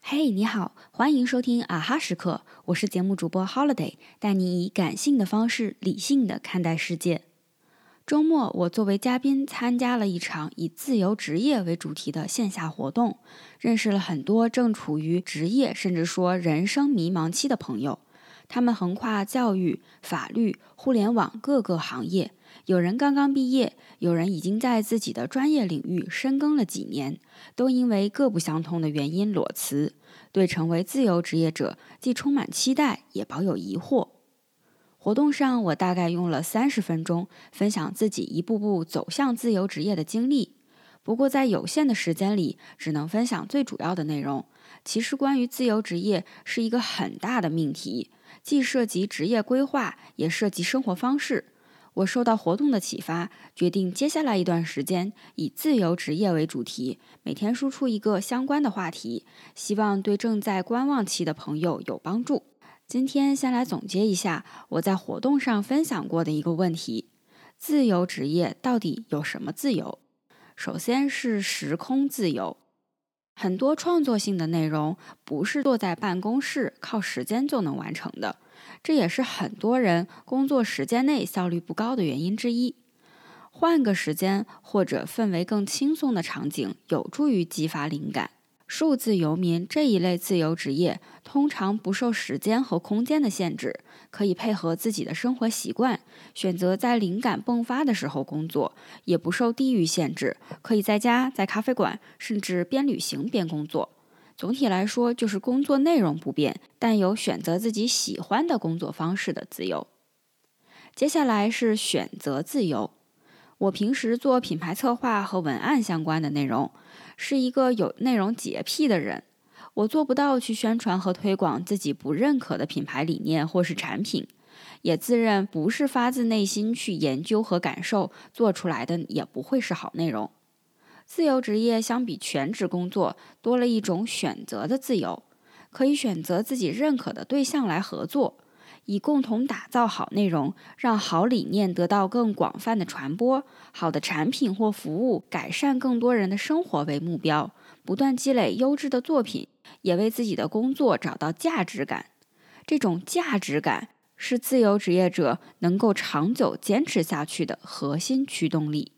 嘿，你好，欢迎收听啊哈时刻，我是节目主播 Holiday，带你以感性的方式理性的看待世界。周末，我作为嘉宾参加了一场以自由职业为主题的线下活动，认识了很多正处于职业甚至说人生迷茫期的朋友。他们横跨教育、法律、互联网各个行业，有人刚刚毕业，有人已经在自己的专业领域深耕了几年，都因为各不相同的原因裸辞，对成为自由职业者既充满期待，也保有疑惑。活动上，我大概用了三十分钟，分享自己一步步走向自由职业的经历。不过，在有限的时间里，只能分享最主要的内容。其实，关于自由职业是一个很大的命题。既涉及职业规划，也涉及生活方式。我受到活动的启发，决定接下来一段时间以自由职业为主题，每天输出一个相关的话题，希望对正在观望期的朋友有帮助。今天先来总结一下我在活动上分享过的一个问题：自由职业到底有什么自由？首先是时空自由。很多创作性的内容不是坐在办公室靠时间就能完成的，这也是很多人工作时间内效率不高的原因之一。换个时间或者氛围更轻松的场景，有助于激发灵感。数字游民这一类自由职业通常不受时间和空间的限制，可以配合自己的生活习惯，选择在灵感迸发的时候工作，也不受地域限制，可以在家、在咖啡馆，甚至边旅行边工作。总体来说，就是工作内容不变，但有选择自己喜欢的工作方式的自由。接下来是选择自由。我平时做品牌策划和文案相关的内容。是一个有内容洁癖的人，我做不到去宣传和推广自己不认可的品牌理念或是产品，也自认不是发自内心去研究和感受做出来的，也不会是好内容。自由职业相比全职工作多了一种选择的自由，可以选择自己认可的对象来合作。以共同打造好内容，让好理念得到更广泛的传播，好的产品或服务改善更多人的生活为目标，不断积累优质的作品，也为自己的工作找到价值感。这种价值感是自由职业者能够长久坚持下去的核心驱动力。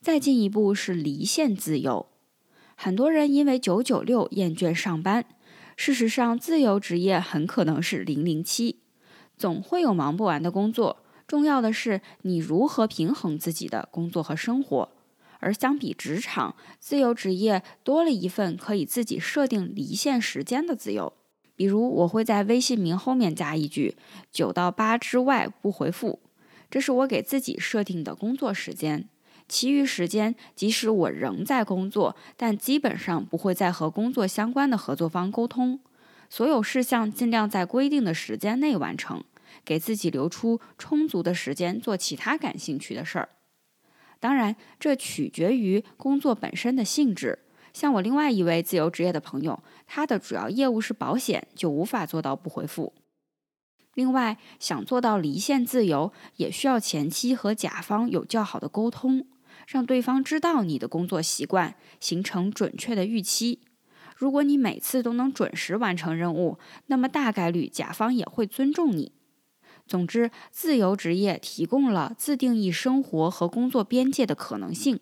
再进一步是离线自由，很多人因为九九六厌倦上班。事实上，自由职业很可能是零零七，总会有忙不完的工作。重要的是你如何平衡自己的工作和生活。而相比职场，自由职业多了一份可以自己设定离线时间的自由。比如，我会在微信名后面加一句“九到八之外不回复”，这是我给自己设定的工作时间。其余时间，即使我仍在工作，但基本上不会再和工作相关的合作方沟通。所有事项尽量在规定的时间内完成，给自己留出充足的时间做其他感兴趣的事儿。当然，这取决于工作本身的性质。像我另外一位自由职业的朋友，他的主要业务是保险，就无法做到不回复。另外，想做到离线自由，也需要前期和甲方有较好的沟通。让对方知道你的工作习惯，形成准确的预期。如果你每次都能准时完成任务，那么大概率甲方也会尊重你。总之，自由职业提供了自定义生活和工作边界的可能性。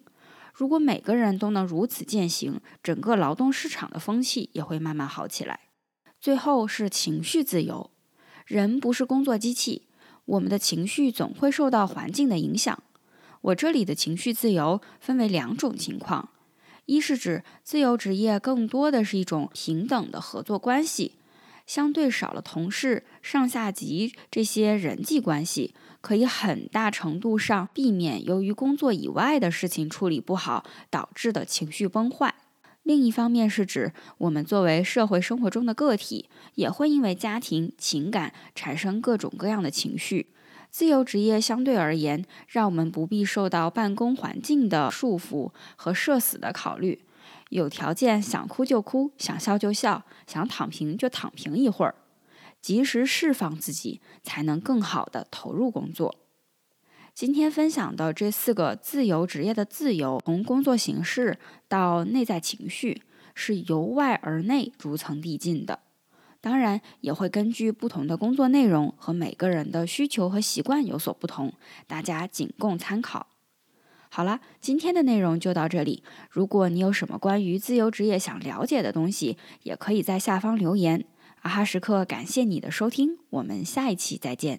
如果每个人都能如此践行，整个劳动市场的风气也会慢慢好起来。最后是情绪自由。人不是工作机器，我们的情绪总会受到环境的影响。我这里的情绪自由分为两种情况：一是指自由职业更多的是一种平等的合作关系，相对少了同事、上下级这些人际关系，可以很大程度上避免由于工作以外的事情处理不好导致的情绪崩坏。另一方面是指我们作为社会生活中的个体，也会因为家庭情感产生各种各样的情绪。自由职业相对而言，让我们不必受到办公环境的束缚和社死的考虑，有条件想哭就哭，想笑就笑，想躺平就躺平一会儿，及时释放自己，才能更好的投入工作。今天分享的这四个自由职业的自由，从工作形式到内在情绪，是由外而内逐层递进的。当然，也会根据不同的工作内容和每个人的需求和习惯有所不同，大家仅供参考。好了，今天的内容就到这里。如果你有什么关于自由职业想了解的东西，也可以在下方留言。阿哈时刻感谢你的收听，我们下一期再见。